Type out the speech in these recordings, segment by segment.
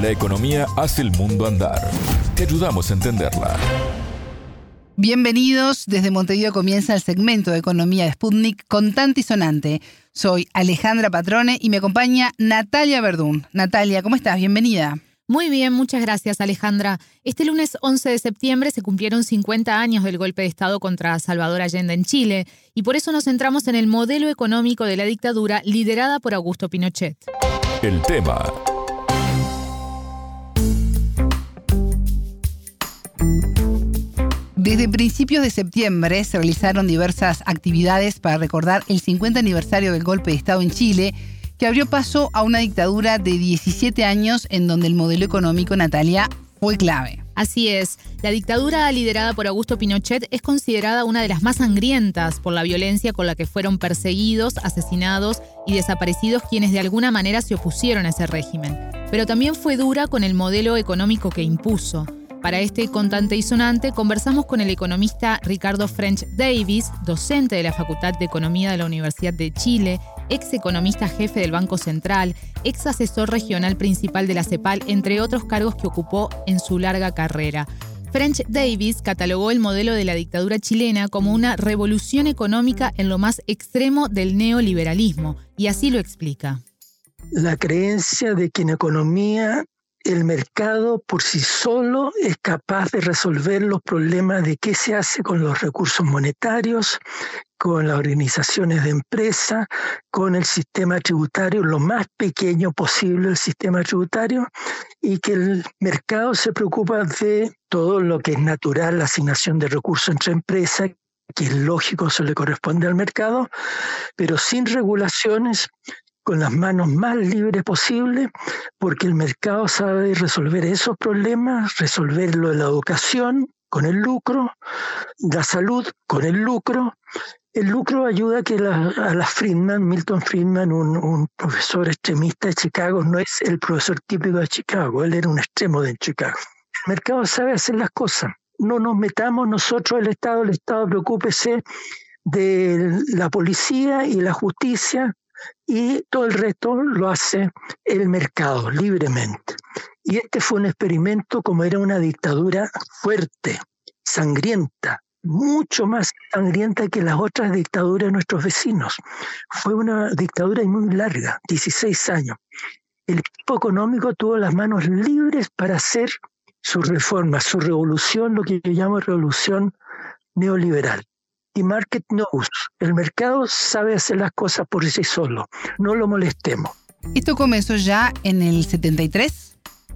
La economía hace el mundo andar. Te ayudamos a entenderla. Bienvenidos. Desde Montevideo comienza el segmento de Economía de Sputnik contante y sonante. Soy Alejandra Patrone y me acompaña Natalia Verdún. Natalia, ¿cómo estás? Bienvenida. Muy bien, muchas gracias Alejandra. Este lunes 11 de septiembre se cumplieron 50 años del golpe de Estado contra Salvador Allende en Chile y por eso nos centramos en el modelo económico de la dictadura liderada por Augusto Pinochet. El tema. Desde principios de septiembre se realizaron diversas actividades para recordar el 50 aniversario del golpe de Estado en Chile que abrió paso a una dictadura de 17 años en donde el modelo económico, Natalia, fue clave. Así es, la dictadura liderada por Augusto Pinochet es considerada una de las más sangrientas por la violencia con la que fueron perseguidos, asesinados y desaparecidos quienes de alguna manera se opusieron a ese régimen. Pero también fue dura con el modelo económico que impuso. Para este contante y sonante conversamos con el economista Ricardo French Davis, docente de la Facultad de Economía de la Universidad de Chile, ex economista jefe del Banco Central, ex asesor regional principal de la CEPAL, entre otros cargos que ocupó en su larga carrera. French Davis catalogó el modelo de la dictadura chilena como una revolución económica en lo más extremo del neoliberalismo, y así lo explica. La creencia de que en economía el mercado por sí solo es capaz de resolver los problemas de qué se hace con los recursos monetarios, con las organizaciones de empresa, con el sistema tributario, lo más pequeño posible el sistema tributario, y que el mercado se preocupa de todo lo que es natural, la asignación de recursos entre empresas, que es lógico, se le corresponde al mercado, pero sin regulaciones, con las manos más libres posible, porque el mercado sabe resolver esos problemas, resolver lo de la educación con el lucro, la salud con el lucro. El lucro ayuda a que a la Friedman, Milton Friedman, un, un, profesor extremista de Chicago, no es el profesor típico de Chicago, él era un extremo de Chicago. El mercado sabe hacer las cosas. No nos metamos nosotros, el Estado, el Estado preocúpese de la policía y la justicia, y todo el resto lo hace el mercado libremente. Y este fue un experimento como era una dictadura fuerte, sangrienta, mucho más sangrienta que las otras dictaduras de nuestros vecinos. Fue una dictadura muy larga, 16 años. El equipo económico tuvo las manos libres para hacer su reforma, su revolución, lo que yo llamo revolución neoliberal market knows. El mercado sabe hacer las cosas por sí solo. No lo molestemos. ¿Esto comenzó ya en el 73?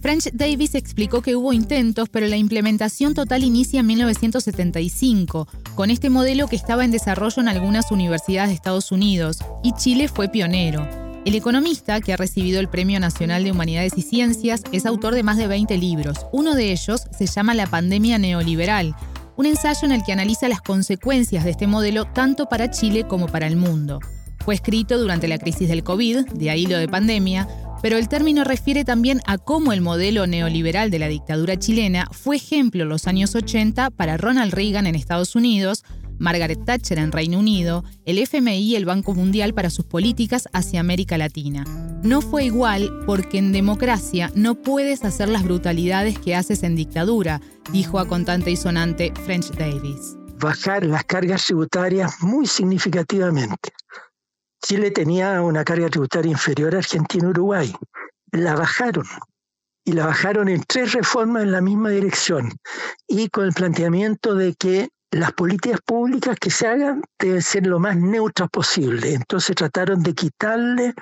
French Davis explicó que hubo intentos, pero la implementación total inicia en 1975, con este modelo que estaba en desarrollo en algunas universidades de Estados Unidos, y Chile fue pionero. El economista, que ha recibido el Premio Nacional de Humanidades y Ciencias, es autor de más de 20 libros. Uno de ellos se llama La pandemia neoliberal, un ensayo en el que analiza las consecuencias de este modelo tanto para Chile como para el mundo. Fue escrito durante la crisis del COVID, de ahí lo de pandemia, pero el término refiere también a cómo el modelo neoliberal de la dictadura chilena fue ejemplo en los años 80 para Ronald Reagan en Estados Unidos, Margaret Thatcher en Reino Unido, el FMI y el Banco Mundial para sus políticas hacia América Latina. No fue igual porque en democracia no puedes hacer las brutalidades que haces en dictadura, dijo a contante y sonante French Davis. Bajar las cargas tributarias muy significativamente. Chile tenía una carga tributaria inferior a Argentina y Uruguay. La bajaron. Y la bajaron en tres reformas en la misma dirección. Y con el planteamiento de que las políticas públicas que se hagan deben ser lo más neutras posible. Entonces trataron de quitarle,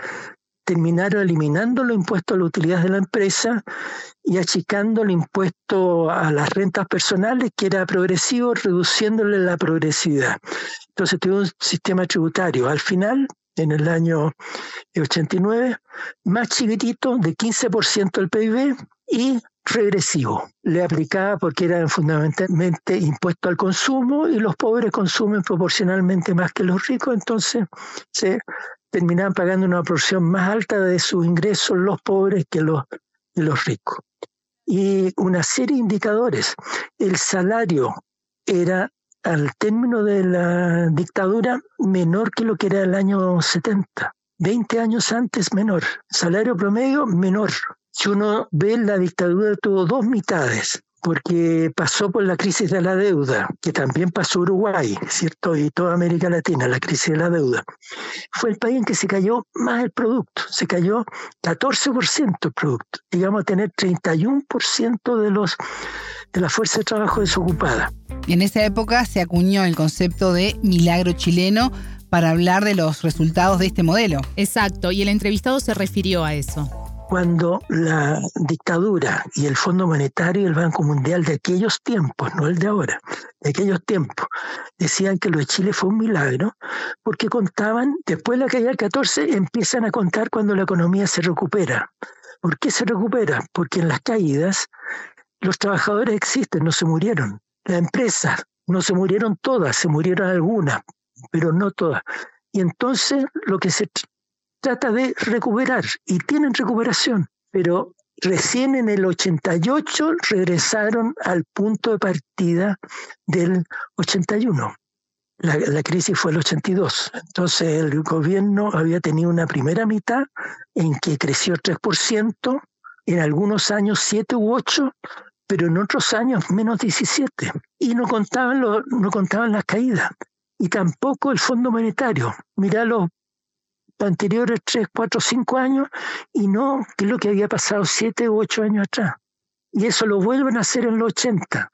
terminaron eliminando los impuestos a la utilidad de la empresa y achicando el impuesto a las rentas personales, que era progresivo, reduciéndole la progresividad. Entonces tuvo un sistema tributario. Al final, en el año 89, más chiquitito, de 15% del PIB y regresivo. Le aplicaba porque era fundamentalmente impuesto al consumo y los pobres consumen proporcionalmente más que los ricos, entonces se terminaban pagando una porción más alta de sus ingresos los pobres que los, los ricos. Y una serie de indicadores. El salario era al término de la dictadura menor que lo que era el año 70. 20 años antes menor. Salario promedio menor Si uno ve la dictadura tuvo dos mitades porque pasó por la crisis de la deuda, que también pasó Uruguay, ¿cierto? Y toda América Latina, la crisis de la deuda. Fue el país en que se cayó más el producto, se cayó 14% el producto. Llegamos a tener 31% de, los, de la fuerza de trabajo desocupada. Y en esa época se acuñó el concepto de milagro chileno para hablar de los resultados de este modelo. Exacto, y el entrevistado se refirió a eso cuando la dictadura y el Fondo Monetario y el Banco Mundial de aquellos tiempos, no el de ahora, de aquellos tiempos, decían que lo de Chile fue un milagro, porque contaban, después de la caída del 14, empiezan a contar cuando la economía se recupera. ¿Por qué se recupera? Porque en las caídas los trabajadores existen, no se murieron. Las empresas no se murieron todas, se murieron algunas, pero no todas. Y entonces lo que se trata de recuperar y tienen recuperación, pero recién en el 88 regresaron al punto de partida del 81. La, la, crisis fue el 82. Entonces el gobierno había tenido una primera mitad en que creció 3%, en algunos años 7 u 8, pero en otros años menos 17. Y no contaban, lo, no contaban las caídas. Y tampoco el Fondo Monetario. Mirá los anteriores 3, 4, 5 años y no que lo que había pasado 7 u 8 años atrás. Y eso lo vuelven a hacer en los 80,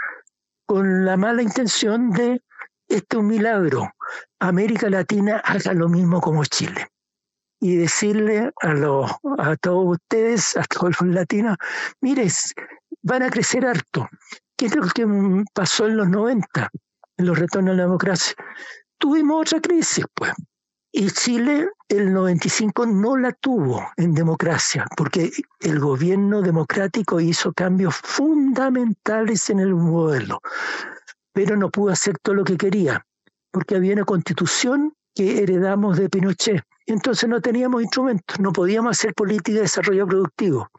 con la mala intención de, este es un milagro, América Latina haga lo mismo como Chile. Y decirle a, los, a todos ustedes, a todos los latinos, mire, van a crecer harto. ¿Qué es lo que pasó en los 90, en los retornos a la democracia? Tuvimos otra crisis, pues. Y Chile el 95 no la tuvo en democracia, porque el gobierno democrático hizo cambios fundamentales en el modelo, pero no pudo hacer todo lo que quería, porque había una constitución que heredamos de Pinochet. Entonces no teníamos instrumentos, no podíamos hacer política de desarrollo productivo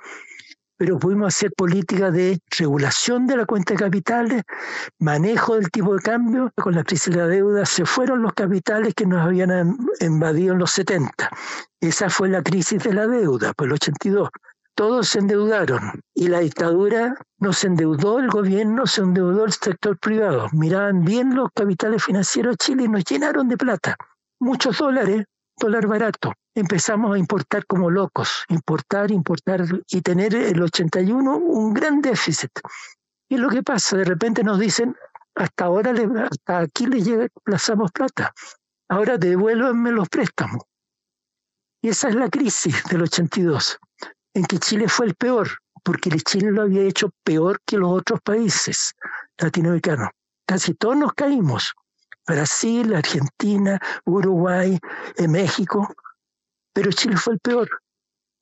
pero pudimos hacer política de regulación de la cuenta de capitales, manejo del tipo de cambio. Con la crisis de la deuda se fueron los capitales que nos habían invadido en los 70. Esa fue la crisis de la deuda, por el 82. Todos se endeudaron y la dictadura no se endeudó el gobierno, se endeudó el sector privado. Miraban bien los capitales financieros de Chile y nos llenaron de plata. Muchos dólares, dólar barato empezamos a importar como locos, importar, importar y tener el 81 un gran déficit. Y lo que pasa, de repente nos dicen, hasta ahora, hasta aquí le llega, plazamos plata, ahora devuélvanme los préstamos. Y esa es la crisis del 82, en que Chile fue el peor, porque Chile lo había hecho peor que los otros países latinoamericanos. Casi todos nos caímos. Brasil, Argentina, Uruguay, eh, México, pero Chile fue el peor,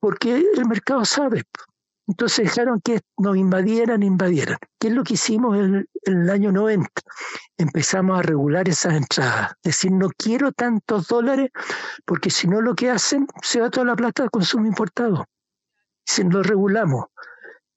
porque el mercado sabe. Entonces dejaron que nos invadieran, invadieran. ¿Qué es lo que hicimos en, el año 90? Empezamos a regular esas entradas. Decir, no quiero tantos dólares porque si no lo que hacen, se va toda la plata de consumo importado. Si lo regulamos.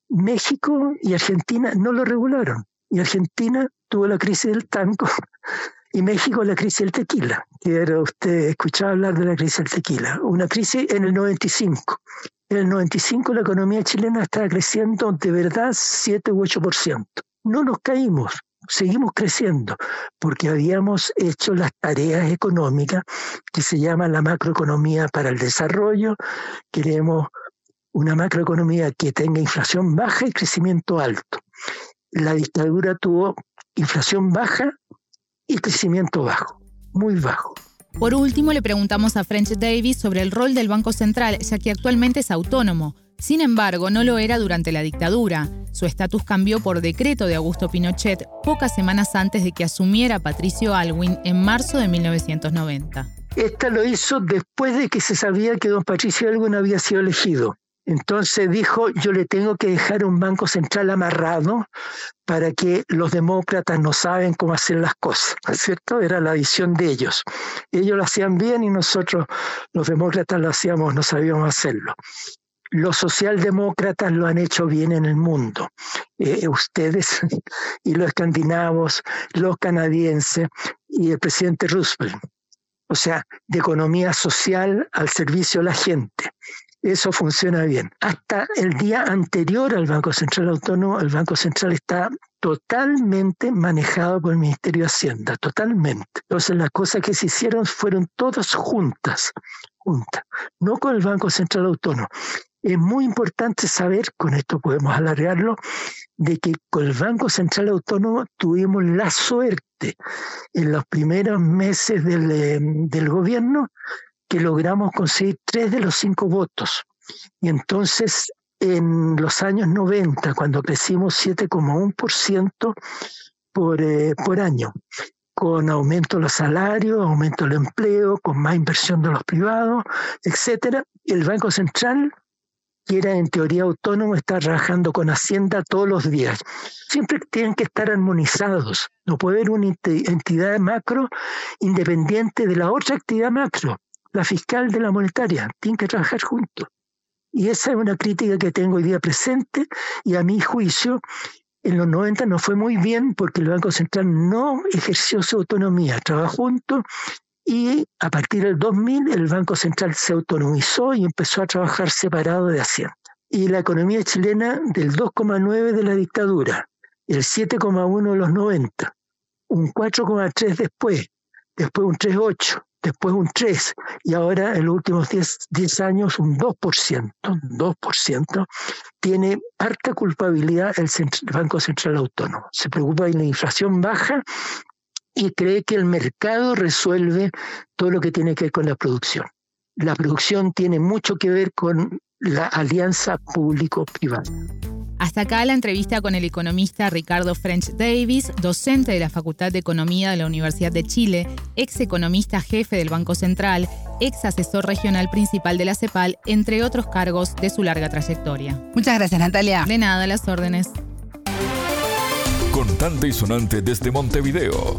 México y Argentina no lo regularon. Y Argentina tuvo la crisis del tanco y México la crisis del tequila. Quiero usted escuchar hablar de la crisis del tequila. Una crisis en el 95. En el 95 la economía chilena estaba creciendo de verdad 7 u 8%. No nos caímos, seguimos creciendo porque habíamos hecho las tareas económicas que se llama la macroeconomía para el desarrollo. Queremos una macroeconomía que tenga inflación baja y crecimiento alto. La dictadura tuvo inflación baja y crecimiento bajo, muy bajo. Por último, le preguntamos a French Davis sobre el rol del Banco Central, ya que actualmente es autónomo. Sin embargo, no lo era durante la dictadura. Su estatus cambió por decreto de Augusto Pinochet pocas semanas antes de que asumiera Patricio Alwin en marzo de 1990. Esta lo hizo después de que se sabía que don Patricio Alwin había sido elegido. Entonces dijo, yo le tengo que dejar un banco central amarrado para que los demócratas no saben cómo hacer las cosas, ¿cierto? Era la visión de ellos. Ellos lo hacían bien y nosotros, los demócratas, lo hacíamos, no sabíamos hacerlo. Los socialdemócratas lo han hecho bien en el mundo. Eh, ustedes y los escandinavos, los canadienses y el presidente Roosevelt. O sea, de economía social al servicio de la gente eso funciona bien. Hasta el día anterior al Banco Central Autónomo, el Banco Central está totalmente manejado por el Ministerio de Hacienda, totalmente. Entonces las cosas que se hicieron fueron todas juntas, juntas, no con el Banco Central Autónomo. Es muy importante saber, con esto podemos alargarlo, de que con el Banco Central Autónomo tuvimos la suerte en los primeros meses del, eh, del gobierno que logramos conseguir tres de los cinco votos. Y entonces, en los años 90, cuando crecimos 7,1% por, eh, por año, con aumento de los salarios, aumento del empleo, con más inversión de los privados, etcétera, el Banco Central que era en teoría autónomo, está trabajando con Hacienda todos los días. Siempre tienen que estar armonizados. No puede haber una entidad macro independiente de la otra actividad macro la fiscal de la monetaria, tienen que trabajar juntos. Y esa es una crítica que tengo hoy día presente y a mi juicio en los 90 no fue muy bien porque el Banco Central no ejerció su autonomía, trabajó juntos y a partir del 2000 el Banco Central se autonomizó y empezó a trabajar separado de Hacienda. Y la economía chilena del 2,9 de la dictadura, el 7,1 de los 90, un 4,3 después, después un 3,8, después un 3 y ahora en los últimos 10, años un 2%, 2%, tiene harta culpabilidad el Banco Central Autónomo. Se preocupa de la inflación baja y cree que el mercado resuelve todo lo que tiene que ver con la producción. La producción tiene mucho que ver con la alianza público-privada. Hasta acá la entrevista con el economista Ricardo French Davis, docente de la Facultad de Economía de la Universidad de Chile, ex economista jefe del Banco Central, ex asesor regional principal de la CEPAL, entre otros cargos de su larga trayectoria. Muchas gracias, Natalia. De nada, las órdenes. Contante y sonante desde Montevideo.